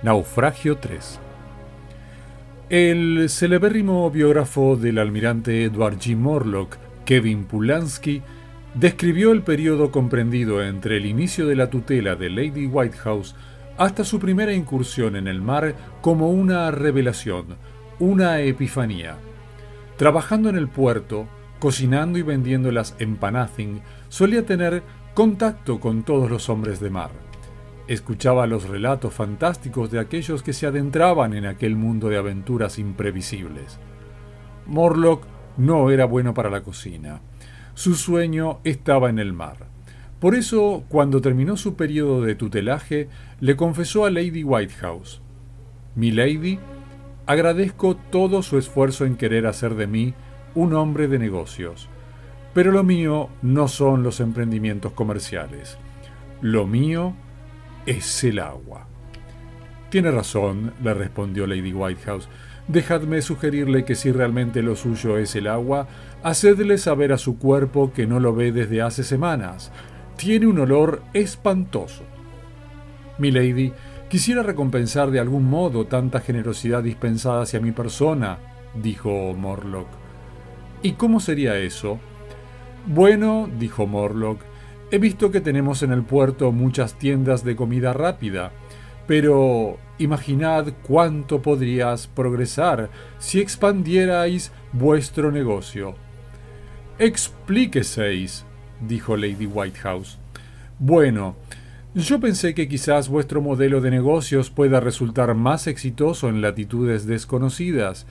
Naufragio 3. El celebérrimo biógrafo del almirante Edward G. Morlock, Kevin Pulansky, describió el periodo comprendido entre el inicio de la tutela de Lady Whitehouse hasta su primera incursión en el mar como una revelación, una epifanía. Trabajando en el puerto, cocinando y vendiendo las empanazing, solía tener contacto con todos los hombres de mar. Escuchaba los relatos fantásticos de aquellos que se adentraban en aquel mundo de aventuras imprevisibles. Morlock no era bueno para la cocina. Su sueño estaba en el mar. Por eso, cuando terminó su periodo de tutelaje, le confesó a Lady Whitehouse, Mi Lady, agradezco todo su esfuerzo en querer hacer de mí un hombre de negocios, pero lo mío no son los emprendimientos comerciales. Lo mío es el agua. Tiene razón, le respondió Lady Whitehouse. Dejadme sugerirle que si realmente lo suyo es el agua, hacedle saber a su cuerpo que no lo ve desde hace semanas. Tiene un olor espantoso. Mi lady, quisiera recompensar de algún modo tanta generosidad dispensada hacia mi persona, dijo Morlock. ¿Y cómo sería eso? Bueno, dijo Morlock, He visto que tenemos en el puerto muchas tiendas de comida rápida, pero imaginad cuánto podrías progresar si expandierais vuestro negocio. Explíqueseis, dijo Lady Whitehouse. Bueno, yo pensé que quizás vuestro modelo de negocios pueda resultar más exitoso en latitudes desconocidas,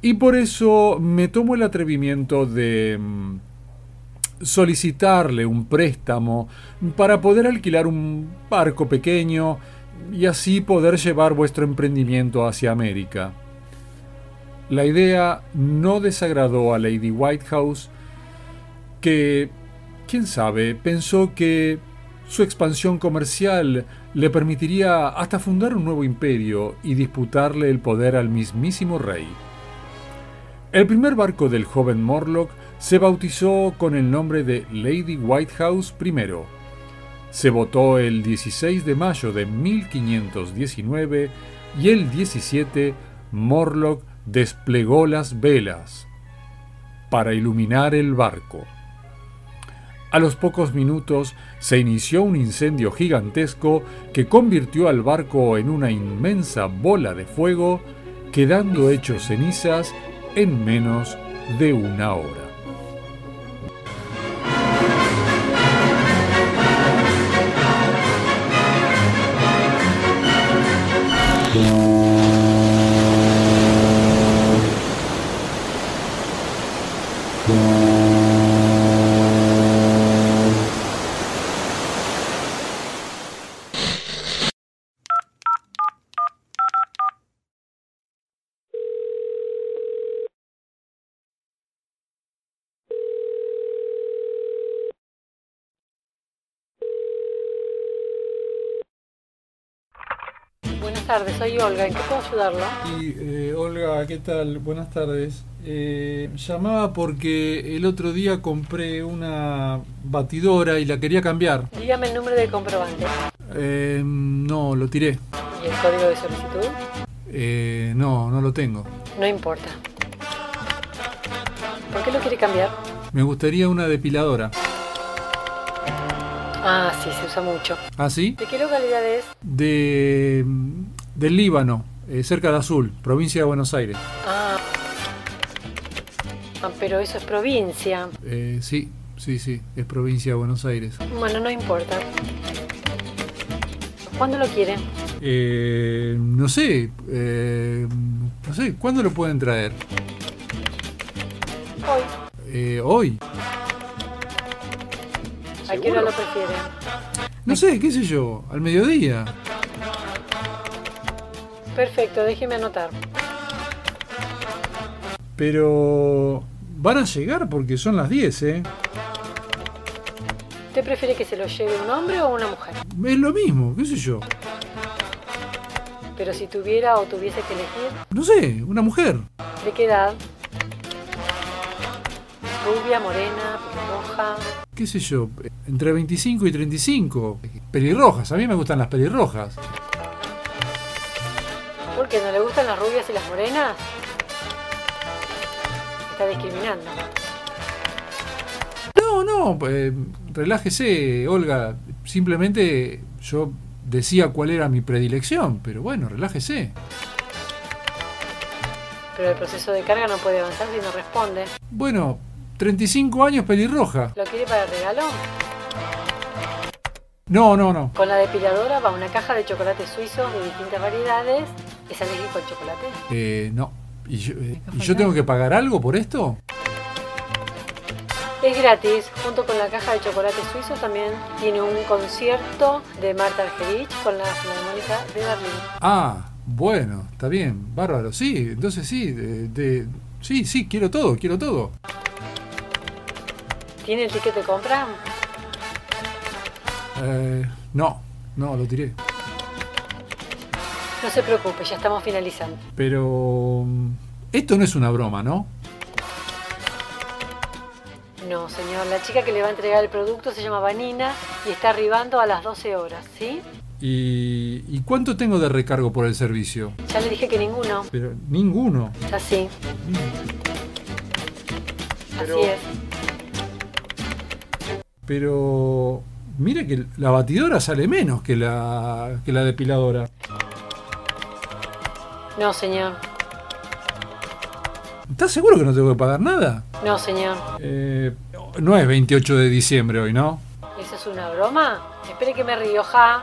y por eso me tomo el atrevimiento de mm, solicitarle un préstamo para poder alquilar un barco pequeño y así poder llevar vuestro emprendimiento hacia América. La idea no desagradó a Lady Whitehouse, que, quién sabe, pensó que su expansión comercial le permitiría hasta fundar un nuevo imperio y disputarle el poder al mismísimo rey. El primer barco del joven Morlock se bautizó con el nombre de Lady Whitehouse I. Se votó el 16 de mayo de 1519 y el 17 Morlock desplegó las velas para iluminar el barco. A los pocos minutos se inició un incendio gigantesco que convirtió al barco en una inmensa bola de fuego, quedando hecho cenizas en menos de una hora. Tardes, soy Olga. ¿En qué puedo ayudarlo? Y, eh, Olga, ¿qué tal? Buenas tardes. Eh, llamaba porque el otro día compré una batidora y la quería cambiar. Dígame el número de comprobante. Eh, no, lo tiré. ¿Y el código de solicitud? Eh, no, no lo tengo. No importa. ¿Por qué lo quiere cambiar? Me gustaría una depiladora. Ah, sí, se usa mucho. ¿Ah, sí? ¿De qué localidad es? De, del Líbano, eh, cerca de Azul, provincia de Buenos Aires. Ah. Ah, pero eso es provincia. Eh, sí, sí, sí, es provincia de Buenos Aires. Bueno, no importa. ¿Cuándo lo quiere? Eh, no sé, eh, no sé, ¿cuándo lo pueden traer? Hoy. Eh, hoy. ¿A qué hora lo prefiere? No sé, qué sé yo, al mediodía. Perfecto, déjeme anotar. Pero van a llegar porque son las 10, ¿eh? ¿Usted prefiere que se lo lleve un hombre o una mujer? Es lo mismo, qué sé yo. Pero si tuviera o tuviese que elegir, No sé, una mujer. ¿de qué edad? Rubia, morena, pelirroja. qué sé yo, entre 25 y 35. Pelirrojas, a mí me gustan las pelirrojas. Gustan las rubias y las morenas? Está discriminando. No, no, eh, relájese, Olga. Simplemente yo decía cuál era mi predilección, pero bueno, relájese. Pero el proceso de carga no puede avanzar si no responde. Bueno, 35 años pelirroja. ¿Lo quiere para regalo? No, no, no. Con la depiladora va una caja de chocolates suizos de distintas variedades. ¿Es alérgico al chocolate? Eh, no. ¿Y yo, eh, ¿y yo tengo que pagar algo por esto? Es gratis, junto con la caja de chocolates suizos también tiene un concierto de Marta Argerich con la Filarmónica de Berlín. Ah, bueno, está bien, bárbaro. Sí, entonces sí, de, de- sí, sí, quiero todo, quiero todo. ¿Tiene el ticket de compra? Eh, no, no, lo tiré. No se preocupe, ya estamos finalizando. Pero mm, esto no es una broma, ¿no? No, señor, la chica que le va a entregar el producto se llama Vanina y está arribando a las 12 horas, ¿sí? ¿Y, y cuánto tengo de recargo por el servicio? Ya le dije que ninguno. Pero ninguno. Así, Pero- así es. Pero mire que la batidora sale menos que la, que la depiladora. No, señor. ¿Estás seguro que no tengo que pagar nada? No, señor. Eh, no es 28 de diciembre hoy, ¿no? ¿Eso es una broma? Espere que me río, ja.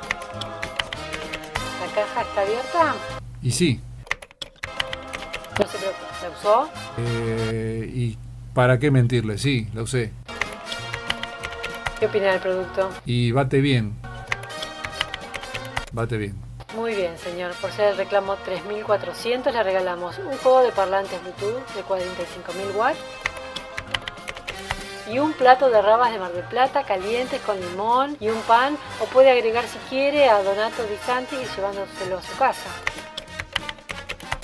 ¿La caja está abierta? Y sí. No se preocupe. ¿La usó? Eh, ¿Y para qué mentirle? Sí, la usé. ¿Qué opina del producto? Y bate bien. Bate bien. Bien, señor. Por ser el reclamo 3400 le regalamos un juego de parlantes Bluetooth de 45.000 watts y un plato de rabas de Mar del Plata calientes con limón y un pan o puede agregar si quiere a Donato Di Santi llevándoselo a su casa.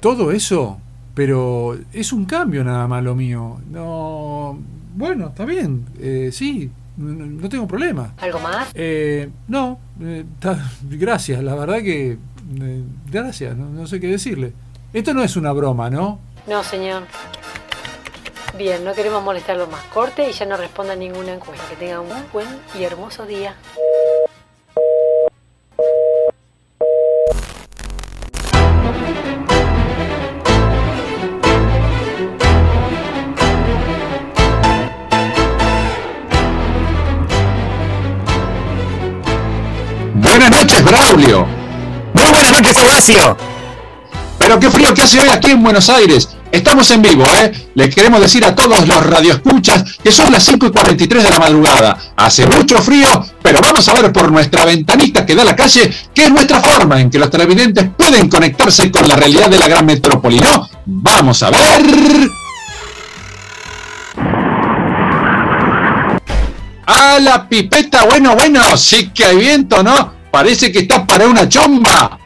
Todo eso, pero es un cambio nada más lo mío. No. Bueno, está bien. Eh, sí, no, no tengo problema. ¿Algo más? Eh, no, eh, ta- gracias, la verdad que. Eh, gracias, no, no sé qué decirle. Esto no es una broma, ¿no? No, señor. Bien, no queremos molestarlo más. Corte y ya no responda a ninguna encuesta. Que tenga un buen y hermoso día. Buenas noches, Braulio. Horacio. Pero qué frío que hace hoy aquí en Buenos Aires. Estamos en vivo, ¿eh? Les queremos decir a todos los radioescuchas que son las 5 y 43 de la madrugada. Hace mucho frío, pero vamos a ver por nuestra ventanita que da a la calle, que es nuestra forma en que los televidentes pueden conectarse con la realidad de la gran metrópoli, ¿no? Vamos a ver. ¡A la pipeta! Bueno, bueno, sí que hay viento, ¿no? Parece que está para una chomba.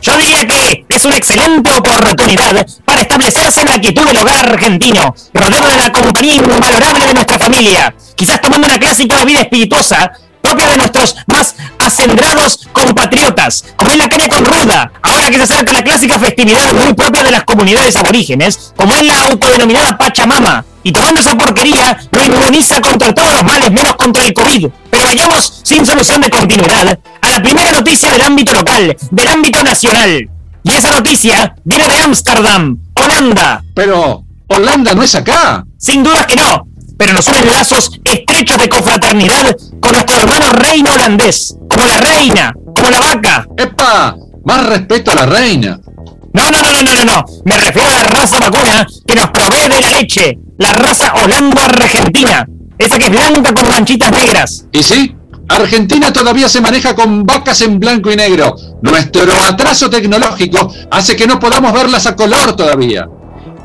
Yo diría que es una excelente oportunidad para establecerse en la quietud del hogar argentino, rodeado de la compañía invalorable de nuestra familia, quizás tomando una clásica bebida espirituosa propia de nuestros más acendrados compatriotas, como es la caña con ruda, ahora que se acerca la clásica festividad muy propia de las comunidades aborígenes, como es la autodenominada Pachamama, y tomando esa porquería lo inmuniza contra todos los males menos contra el COVID. Pero vayamos sin solución de continuidad a la primera noticia del ámbito local, del ámbito nacional. Y esa noticia viene de Ámsterdam, Holanda. Pero Holanda no es acá. Sin dudas que no, pero nos unen lazos estrechos de confraternidad con nuestro hermano reino holandés, como la reina, como la vaca. ¡Epa! Más respeto a la reina. No, no, no, no, no, no, no. Me refiero a la raza vacuna que nos provee de la leche, la raza holando-argentina, esa que es blanca con manchitas negras. ¿Y sí? Argentina todavía se maneja con vacas en blanco y negro. Nuestro atraso tecnológico hace que no podamos verlas a color todavía.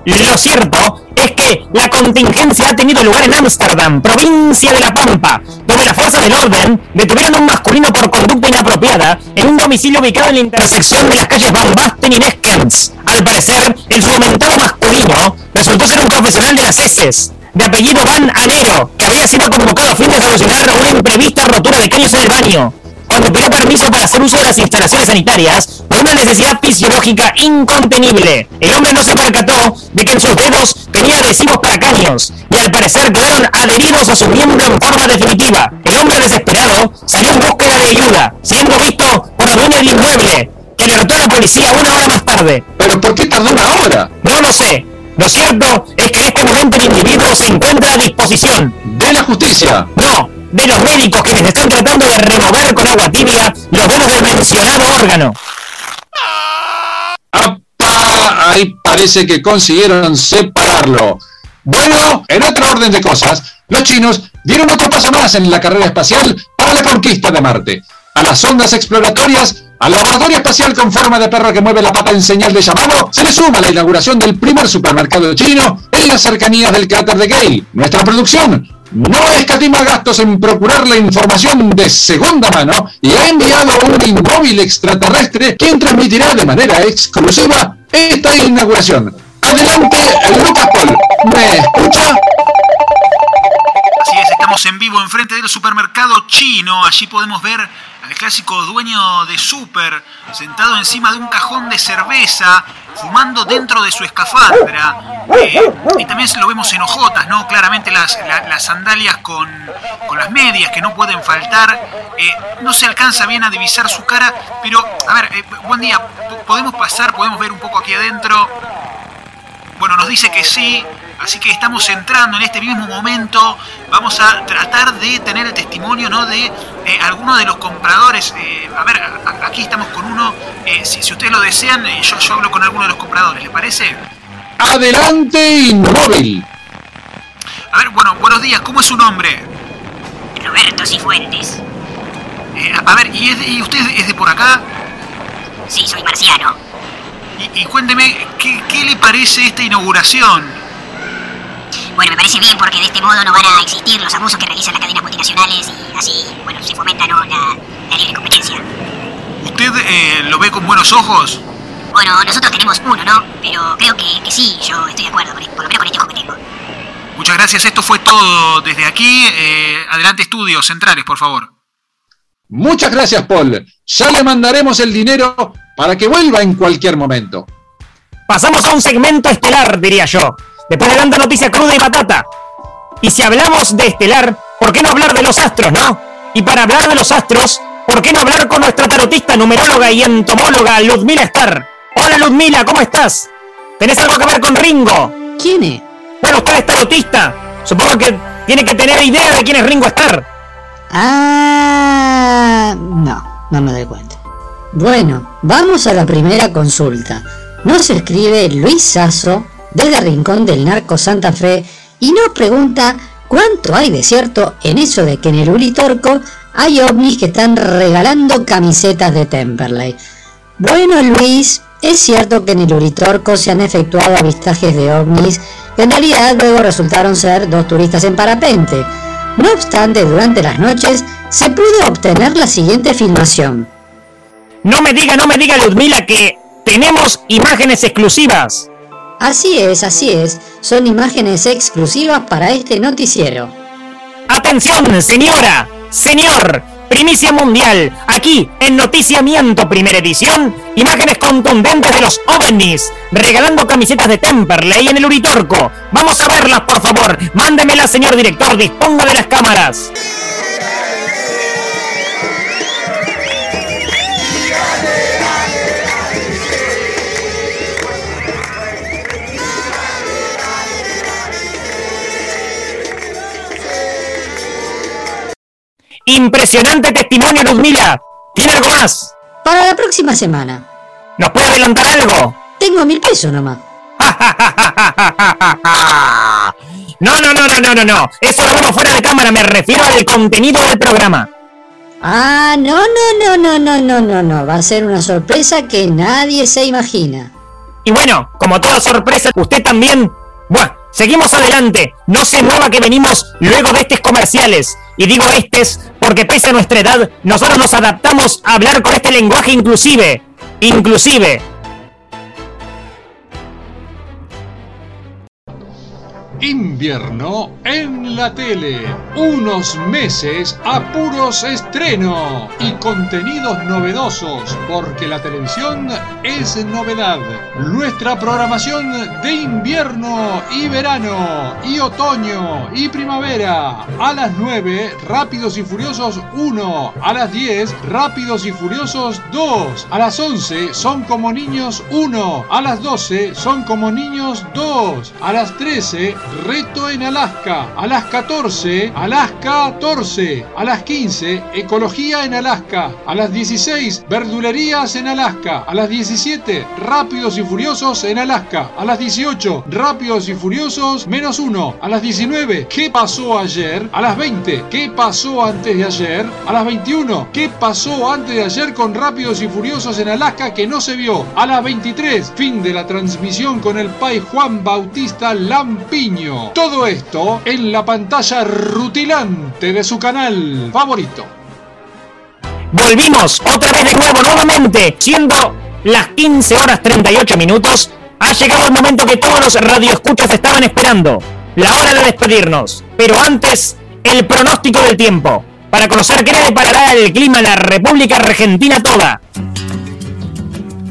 Lo cierto es la contingencia ha tenido lugar en Ámsterdam, provincia de La Pampa, donde las fuerzas del orden detuvieron a un masculino por conducta inapropiada en un domicilio ubicado en la intersección de las calles Van Basten y Neskens. Al parecer, el fomentado masculino resultó ser un profesional de las heces, de apellido Van Anero, que había sido convocado a fin de solucionar una imprevista rotura de caños en el baño. Cuando pidió permiso para hacer uso de las instalaciones sanitarias, por una necesidad fisiológica incontenible. El hombre no se percató de que en sus dedos tenía adhesivos para caños y al parecer quedaron adheridos a su miembro en forma definitiva. El hombre desesperado salió en búsqueda de ayuda, siendo visto por la dueña del inmueble, que le notó a la policía una hora más tarde. ¿Pero por qué tardó una hora? No lo sé. Lo cierto es que en este momento el individuo se encuentra a disposición. ¿De la justicia? No, de los médicos que les están tratando de remover con agua tibia los dedos del mencionado órgano. ¡Apa! Ahí parece que consiguieron separarlo. Bueno, en otro orden de cosas, los chinos dieron otro paso más en la carrera espacial para la conquista de Marte. A las ondas exploratorias, al laboratorio espacial con forma de perro que mueve la pata en señal de llamado, se le suma la inauguración del primer supermercado chino en las cercanías del cráter de Gale. Nuestra producción no escatima gastos en procurar la información de segunda mano y ha enviado un inmóvil extraterrestre quien transmitirá de manera exclusiva esta inauguración. Adelante, Lucas Paul. ¿Me escucha? Así es, estamos en vivo enfrente del supermercado chino. Allí podemos ver al clásico dueño de Super sentado encima de un cajón de cerveza, fumando dentro de su escafandra. Eh, y también lo vemos en ojotas, ¿no? Claramente las, la- las sandalias con, con las medias que no pueden faltar. Eh, no se alcanza bien a divisar su cara, pero, a ver, eh, buen día. ¿po- ¿Podemos pasar? ¿Podemos ver un poco aquí adentro? Bueno, nos dice que sí, así que estamos entrando en este mismo momento. Vamos a tratar de tener el testimonio ¿no? de eh, alguno de los compradores. Eh, a ver, a- aquí estamos con uno. Eh, si, si ustedes lo desean, eh, yo, yo hablo con alguno de los compradores, ¿le parece? Adelante, inmóvil. A ver, bueno, buenos días, ¿cómo es su nombre? Roberto Cifuentes. Eh, a a ver, ¿y, es de- y usted es de por acá? Sí, soy marciano. Y, y cuénteme, ¿qué, ¿qué le parece esta inauguración? Bueno, me parece bien porque de este modo no van a existir los abusos que realizan las cadenas multinacionales y así, bueno, se fomenta ¿no? la, la libre competencia. ¿Usted eh, lo ve con buenos ojos? Bueno, nosotros tenemos uno, ¿no? Pero creo que, que sí, yo estoy de acuerdo, con, por lo menos con este ojo que tengo. Muchas gracias, esto fue todo desde aquí. Eh, adelante, estudios centrales, por favor. Muchas gracias, Paul. Ya le mandaremos el dinero para que vuelva en cualquier momento. Pasamos a un segmento estelar, diría yo. Después de tanta noticia cruda y patata. Y si hablamos de estelar, ¿por qué no hablar de los astros, no? Y para hablar de los astros, ¿por qué no hablar con nuestra tarotista, numeróloga y entomóloga, Ludmila Star? Hola Ludmila, ¿cómo estás? ¿Tenés algo que ver con Ringo? ¿Quién es? Bueno, usted es tarotista. Supongo que tiene que tener idea de quién es Ringo Starr. Ah, no, no me doy cuenta. Bueno, vamos a la primera consulta. Nos escribe Luis Sasso desde Rincón del Narco Santa Fe y nos pregunta cuánto hay de cierto en eso de que en el Uritorco hay ovnis que están regalando camisetas de Temperley. Bueno, Luis, es cierto que en el Uritorco se han efectuado avistajes de ovnis que en realidad luego resultaron ser dos turistas en parapente. No obstante, durante las noches se pudo obtener la siguiente filmación. No me diga, no me diga Ludmila que tenemos imágenes exclusivas. Así es, así es, son imágenes exclusivas para este noticiero. Atención, señora, señor, primicia mundial, aquí en Noticiamiento Primera Edición, imágenes contundentes de los ovnis, regalando camisetas de Temperley en el Uritorco. Vamos a verlas, por favor. Mándemelas, señor director, disponga de las cámaras. Impresionante testimonio, Ludmila. ¿Tiene algo más? Para la próxima semana. ¿Nos puede adelantar algo? Tengo mil pesos nomás. No, no, no, no, no, no, no. Eso lo vemos fuera de cámara. Me refiero al contenido del programa. Ah, no, no, no, no, no, no, no, no. Va a ser una sorpresa que nadie se imagina. Y bueno, como toda sorpresa, usted también. Bueno, seguimos adelante. No se mueva que venimos luego de estos comerciales. Y digo estes porque pese a nuestra edad, nosotros nos adaptamos a hablar con este lenguaje inclusive. Inclusive. Invierno en la tele. Unos meses a puros estreno y contenidos novedosos, porque la televisión es novedad. Nuestra programación de invierno y verano y otoño y primavera. A las 9, Rápidos y Furiosos 1. A las 10, Rápidos y Furiosos 2. A las 11, Son como niños 1. A las 12, Son como niños 2. A las 13, Reto en Alaska. A las 14, Alaska 14. A las 15, Ecología en Alaska. A las 16, Verdulerías en Alaska. A las 17, Rápidos y Furiosos en Alaska. A las 18, Rápidos y Furiosos menos 1. A las 19, ¿qué pasó ayer? A las 20, ¿qué pasó antes de ayer? A las 21, ¿qué pasó antes de ayer con Rápidos y Furiosos en Alaska que no se vio? A las 23, fin de la transmisión con el Pai Juan Bautista Lampiño. Todo esto en la pantalla rutilante de su canal favorito. Volvimos otra vez de nuevo, nuevamente, siendo las 15 horas 38 minutos. Ha llegado el momento que todos los radioescuchas estaban esperando. La hora de despedirnos. Pero antes, el pronóstico del tiempo. Para conocer qué le deparará el clima en la República Argentina toda.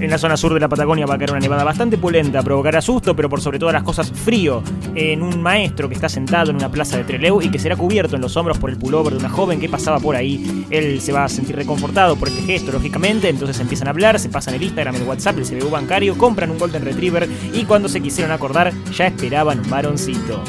En la zona sur de la Patagonia va a caer una nevada bastante pulenta, provocará susto, pero por sobre todas las cosas frío en un maestro que está sentado en una plaza de Trelew y que será cubierto en los hombros por el pullover de una joven que pasaba por ahí. Él se va a sentir reconfortado por este gesto, lógicamente, entonces empiezan a hablar, se pasan el Instagram, el WhatsApp, el CBU bancario, compran un Golden Retriever y cuando se quisieron acordar ya esperaban un varoncito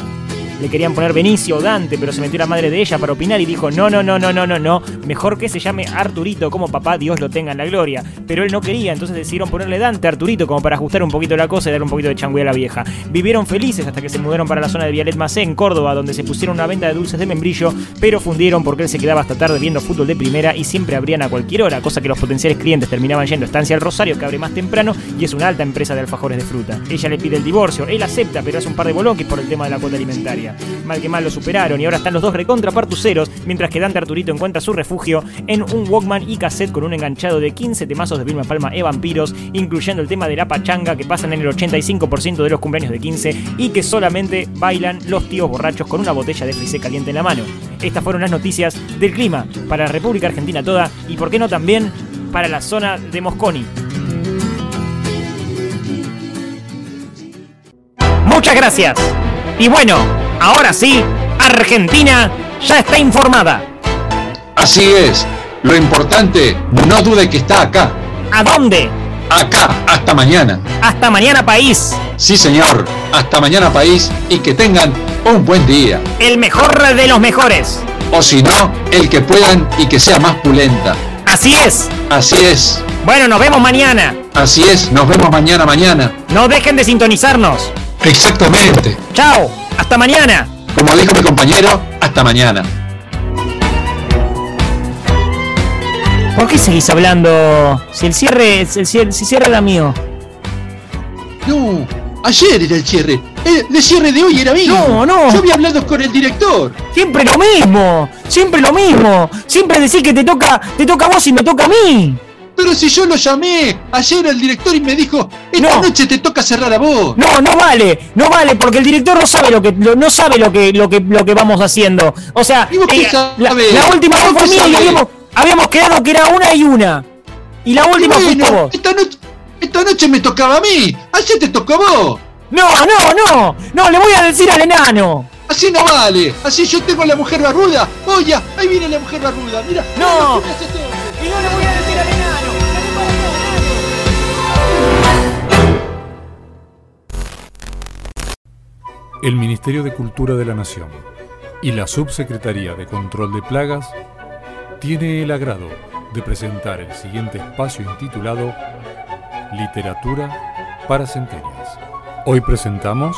le querían poner Benicio o Dante, pero se metió la madre de ella para opinar y dijo, no, no, no, no, no, no, no, mejor que se llame Arturito como papá, Dios lo tenga en la gloria. Pero él no quería, entonces decidieron ponerle Dante a Arturito como para ajustar un poquito la cosa y darle un poquito de changüe a la vieja. Vivieron felices hasta que se mudaron para la zona de Vialet Macé, en Córdoba, donde se pusieron una venta de dulces de membrillo, pero fundieron porque él se quedaba hasta tarde viendo fútbol de primera y siempre abrían a cualquier hora, cosa que los potenciales clientes terminaban yendo a Estancia al Rosario, que abre más temprano y es una alta empresa de alfajores de fruta. Ella le pide el divorcio, él acepta, pero hace un par de bolonquis por el tema de la cuota alimentaria. Mal que mal lo superaron y ahora están los dos recontra partuceros, mientras que Dante Arturito encuentra su refugio en un Walkman y cassette con un enganchado de 15 temazos de Vilma Palma e Vampiros, incluyendo el tema de la pachanga que pasan en el 85% de los cumpleaños de 15 y que solamente bailan los tíos borrachos con una botella de frisé caliente en la mano. Estas fueron las noticias del clima para la República Argentina toda y por qué no también para la zona de Mosconi. Muchas gracias. Y bueno, ahora sí, Argentina ya está informada. Así es. Lo importante, no dude que está acá. ¿A dónde? Acá, hasta mañana. Hasta mañana, país. Sí, señor. Hasta mañana, país. Y que tengan un buen día. El mejor de los mejores. O si no, el que puedan y que sea más pulenta. Así es. Así es. Bueno, nos vemos mañana. Así es. Nos vemos mañana, mañana. No dejen de sintonizarnos. Exactamente. Chao. Hasta mañana. Como dijo mi compañero, hasta mañana. ¿Por qué seguís hablando? Si el cierre, el cierre, si cierre era mío. No, ayer era el cierre. El, el cierre de hoy era mío. No, no. Yo había hablado con el director. Siempre lo mismo. Siempre lo mismo. Siempre decís que te toca, te toca a vos y me toca a mí. Pero si yo lo llamé ayer al director y me dijo, esta No. noche te toca cerrar a vos. No, no vale, no vale, porque el director no sabe lo que lo- no sabe lo que lo que lo que vamos haciendo. O sea, ¿Y vos qué eh, la, última vez ¿Vos fue mía y habíamos, habíamos quedado que era una y una. Y la última fuiste bueno, vos. esta noche, esta noche me tocaba a mí. Ayer te tocó a vos. No, no, no, no, le voy a decir al enano. Así no vale. Así yo tengo a la mujer barbuda. Oye, ahí viene la mujer barbuda. Mira. No. mira. Y no le voy a decir El Ministerio de Cultura de la Nación y la Subsecretaría de Control de Plagas tiene el agrado de presentar el siguiente espacio intitulado Literatura para Centenias. Hoy presentamos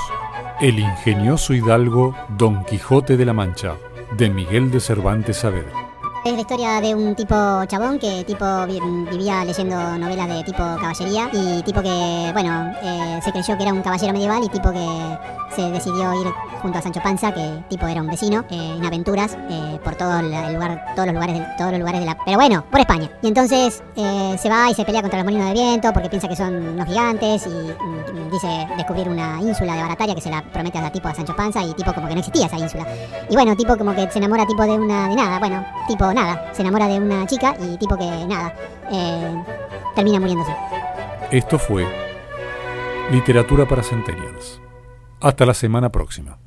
El ingenioso hidalgo Don Quijote de la Mancha, de Miguel de Cervantes Saavedra. Es la historia de un tipo chabón que tipo vi- vivía leyendo novelas de tipo caballería y tipo que, bueno, eh, se creyó que era un caballero medieval y tipo que se decidió ir junto a Sancho Panza, que tipo era un vecino, eh, en aventuras eh, por todo el lugar, todos los lugares, de, todos los lugares de la, pero bueno, por España. Y entonces se va y se pelea contra los molinos de viento porque piensa que son unos gigantes y dice descubrir una ínsula de Barataria que se la promete a tipo a Sancho Panza y tipo como que no existía esa ínsula. Y bueno, tipo como que se enamora tipo de una de nada, bueno, tipo nada, se enamora de una chica y tipo que nada, eh, termina muriéndose. Esto fue Literatura para Centennials. Hasta la semana próxima.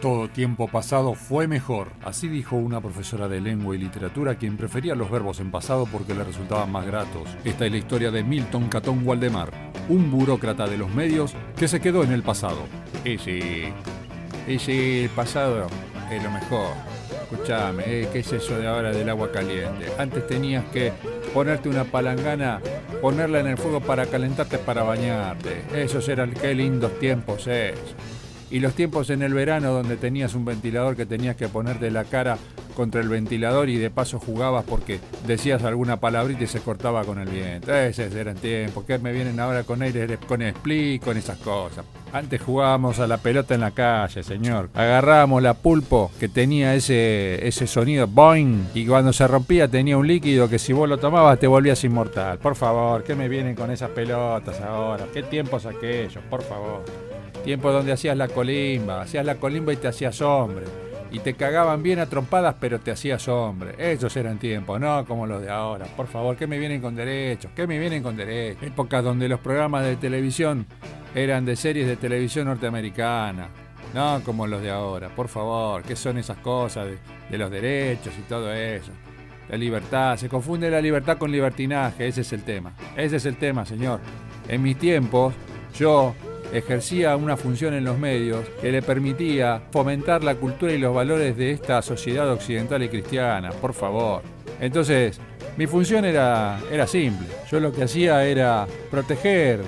Todo tiempo pasado fue mejor, así dijo una profesora de lengua y literatura quien prefería los verbos en pasado porque le resultaban más gratos. Esta es la historia de Milton Catón Waldemar, un burócrata de los medios que se quedó en el pasado. Ese, ese pasado es lo mejor. Escuchame, eh, ¿qué es eso de ahora del agua caliente? Antes tenías que ponerte una palangana, ponerla en el fuego para calentarte para bañarte. Esos eran qué lindos tiempos es. Y los tiempos en el verano donde tenías un ventilador que tenías que ponerte la cara contra el ventilador y de paso jugabas porque decías alguna palabrita y se cortaba con el viento. Esos eran tiempos. ¿Qué me vienen ahora con aire, con split, con esas cosas? Antes jugábamos a la pelota en la calle, señor. Agarrábamos la pulpo que tenía ese, ese sonido boing y cuando se rompía tenía un líquido que si vos lo tomabas te volvías inmortal. Por favor, ¿qué me vienen con esas pelotas ahora? ¿Qué tiempos aquellos? Por favor. Tiempo donde hacías la colimba, hacías la colimba y te hacías hombre. Y te cagaban bien a trompadas, pero te hacías hombre. Esos eran tiempos, no como los de ahora. Por favor, ¿qué me vienen con derechos? ¿Qué me vienen con derechos? Épocas donde los programas de televisión eran de series de televisión norteamericana. No como los de ahora. Por favor, ¿qué son esas cosas de, de los derechos y todo eso? La libertad, se confunde la libertad con libertinaje, ese es el tema. Ese es el tema, señor. En mis tiempos, yo ejercía una función en los medios que le permitía fomentar la cultura y los valores de esta sociedad occidental y cristiana, por favor. Entonces, mi función era, era simple. Yo lo que hacía era proteger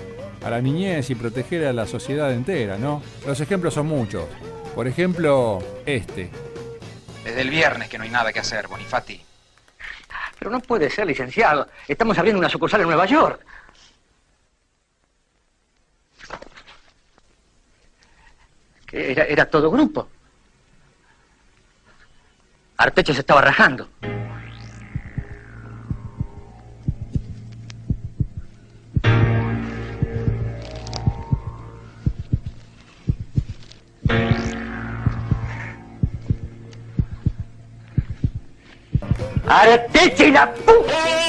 a la niñez y proteger a la sociedad entera, ¿no? Los ejemplos son muchos. Por ejemplo, este. Desde el viernes que no hay nada que hacer, Bonifati. Pero no puede ser, licenciado. Estamos abriendo una sucursal en Nueva York. Era, era todo grupo. Artecho se estaba rajando. Artecho y la pu...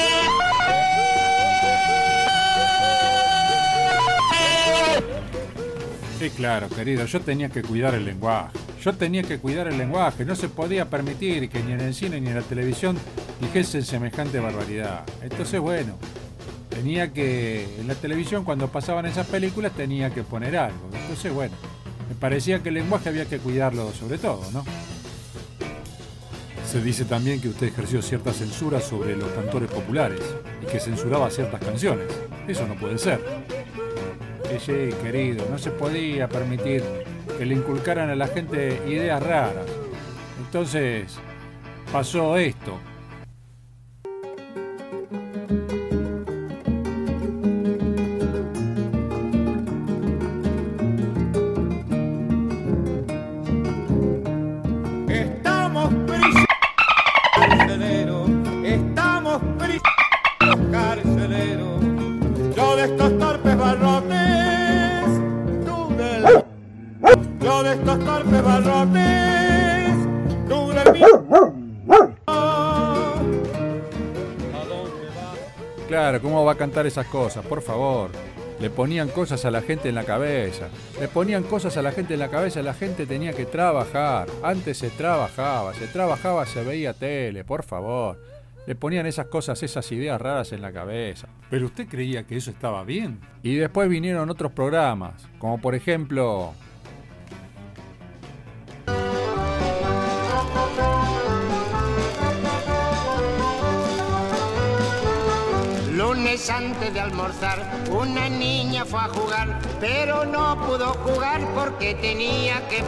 Sí, claro, querido, yo tenía que cuidar el lenguaje. Yo tenía que cuidar el lenguaje. No se podía permitir que ni en el cine ni en la televisión dijesen semejante barbaridad. Entonces, bueno, tenía que. En la televisión, cuando pasaban esas películas, tenía que poner algo. Entonces, bueno, me parecía que el lenguaje había que cuidarlo sobre todo, ¿no? Se dice también que usted ejerció cierta censura sobre los cantores populares y que censuraba ciertas canciones. Eso no puede ser. Sí, querido, no se podía permitir que le inculcaran a la gente ideas raras. Entonces, pasó esto. Estamos prisioneros, torpes barrotes. Claro, ¿cómo va a cantar esas cosas? Por favor. Le ponían cosas a la gente en la cabeza. Le ponían cosas a la gente en la cabeza. La gente tenía que trabajar. Antes se trabajaba. Se trabajaba, se veía tele. Por favor. Le ponían esas cosas, esas ideas raras en la cabeza. Pero usted creía que eso estaba bien. Y después vinieron otros programas. Como por ejemplo... antes de almorzar, una niña fue a jugar, pero no pudo jugar porque tenía que...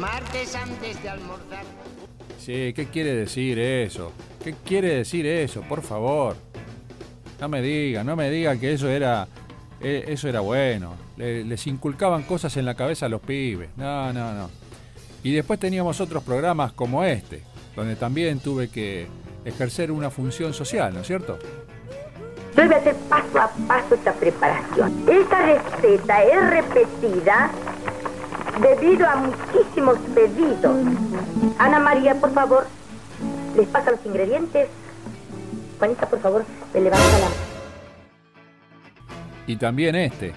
Martes antes de almorzar. Sí, ¿qué quiere decir eso? ¿Qué quiere decir eso? Por favor. No me diga, no me diga que eso era eh, eso era bueno. Le- les inculcaban cosas en la cabeza a los pibes. No, no, no. Y después teníamos otros programas como este, donde también tuve que ejercer una función social, ¿no es cierto? Yo voy a hacer paso a paso esta preparación. Esta receta es repetida debido a muchísimos pedidos. Ana María, por favor, les pasa los ingredientes. Juanita, por favor, le levanta la Y también este.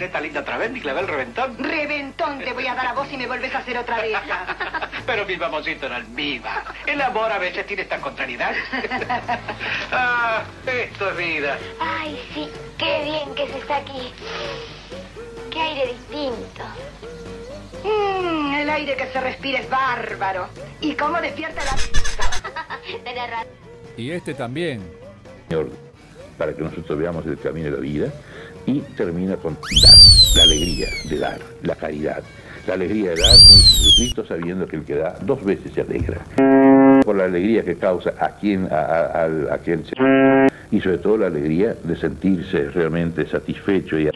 Neta linda otra vez, mi clavel reventón. Reventón te voy a dar a vos si me vuelves a hacer otra de esas. Pero mi mamosito en almíbar. El amor a veces tiene estas contrariedades. ah, esto es vida. Ay, sí, qué bien que se está aquí. Qué aire distinto. Mm, el aire que se respira es bárbaro. ¿Y cómo despierta la... Y este también. Señor, para que nosotros veamos el camino de la vida y termina con dar, la alegría de dar, la caridad, la alegría de dar con Jesucristo sabiendo que el que da dos veces se alegra. Por la alegría que causa a quien, a, a- quien se y sobre todo la alegría de sentirse realmente satisfecho y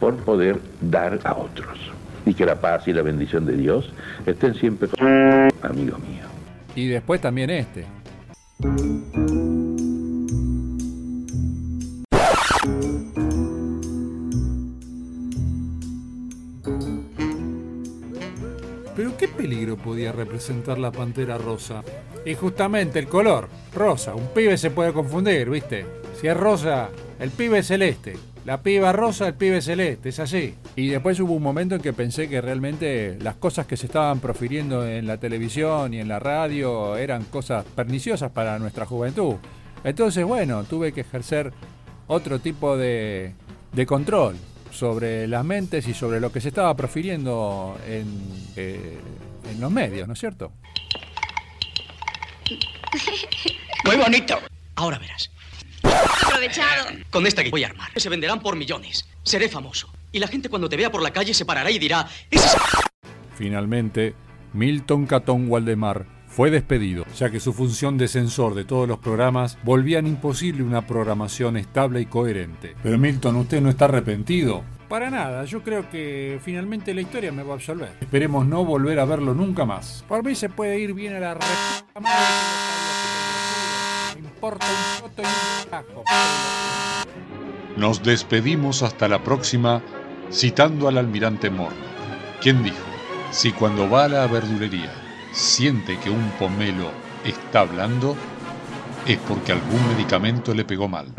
por poder dar a otros. Y que la paz y la bendición de Dios estén siempre con amigo mío. Y después también este. Podía representar la pantera rosa. Y justamente el color, rosa. Un pibe se puede confundir, ¿viste? Si es rosa, el pibe es celeste. La piba rosa, el pibe es celeste, es así. Y después hubo un momento en que pensé que realmente las cosas que se estaban profiriendo en la televisión y en la radio eran cosas perniciosas para nuestra juventud. Entonces, bueno, tuve que ejercer otro tipo de, de control sobre las mentes y sobre lo que se estaba profiriendo en, eh, en los medios, ¿no es cierto? Muy bonito. Ahora verás. Aprovechado. Con esta que voy a armar, se venderán por millones. Seré famoso. Y la gente cuando te vea por la calle se parará y dirá, ese. Finalmente, Milton Catón Waldemar fue despedido, ya que su función de censor de todos los programas volvían imposible una programación estable y coherente. Pero Milton, ¿usted no está arrepentido? Para nada, yo creo que finalmente la historia me va a absolver. Esperemos no volver a verlo nunca más. Por mí se puede ir bien a la re... Me importa un choto y un. Nos despedimos hasta la próxima citando al almirante Morno, quien dijo, si cuando va a la verdulería siente que un pomelo está hablando, es porque algún medicamento le pegó mal.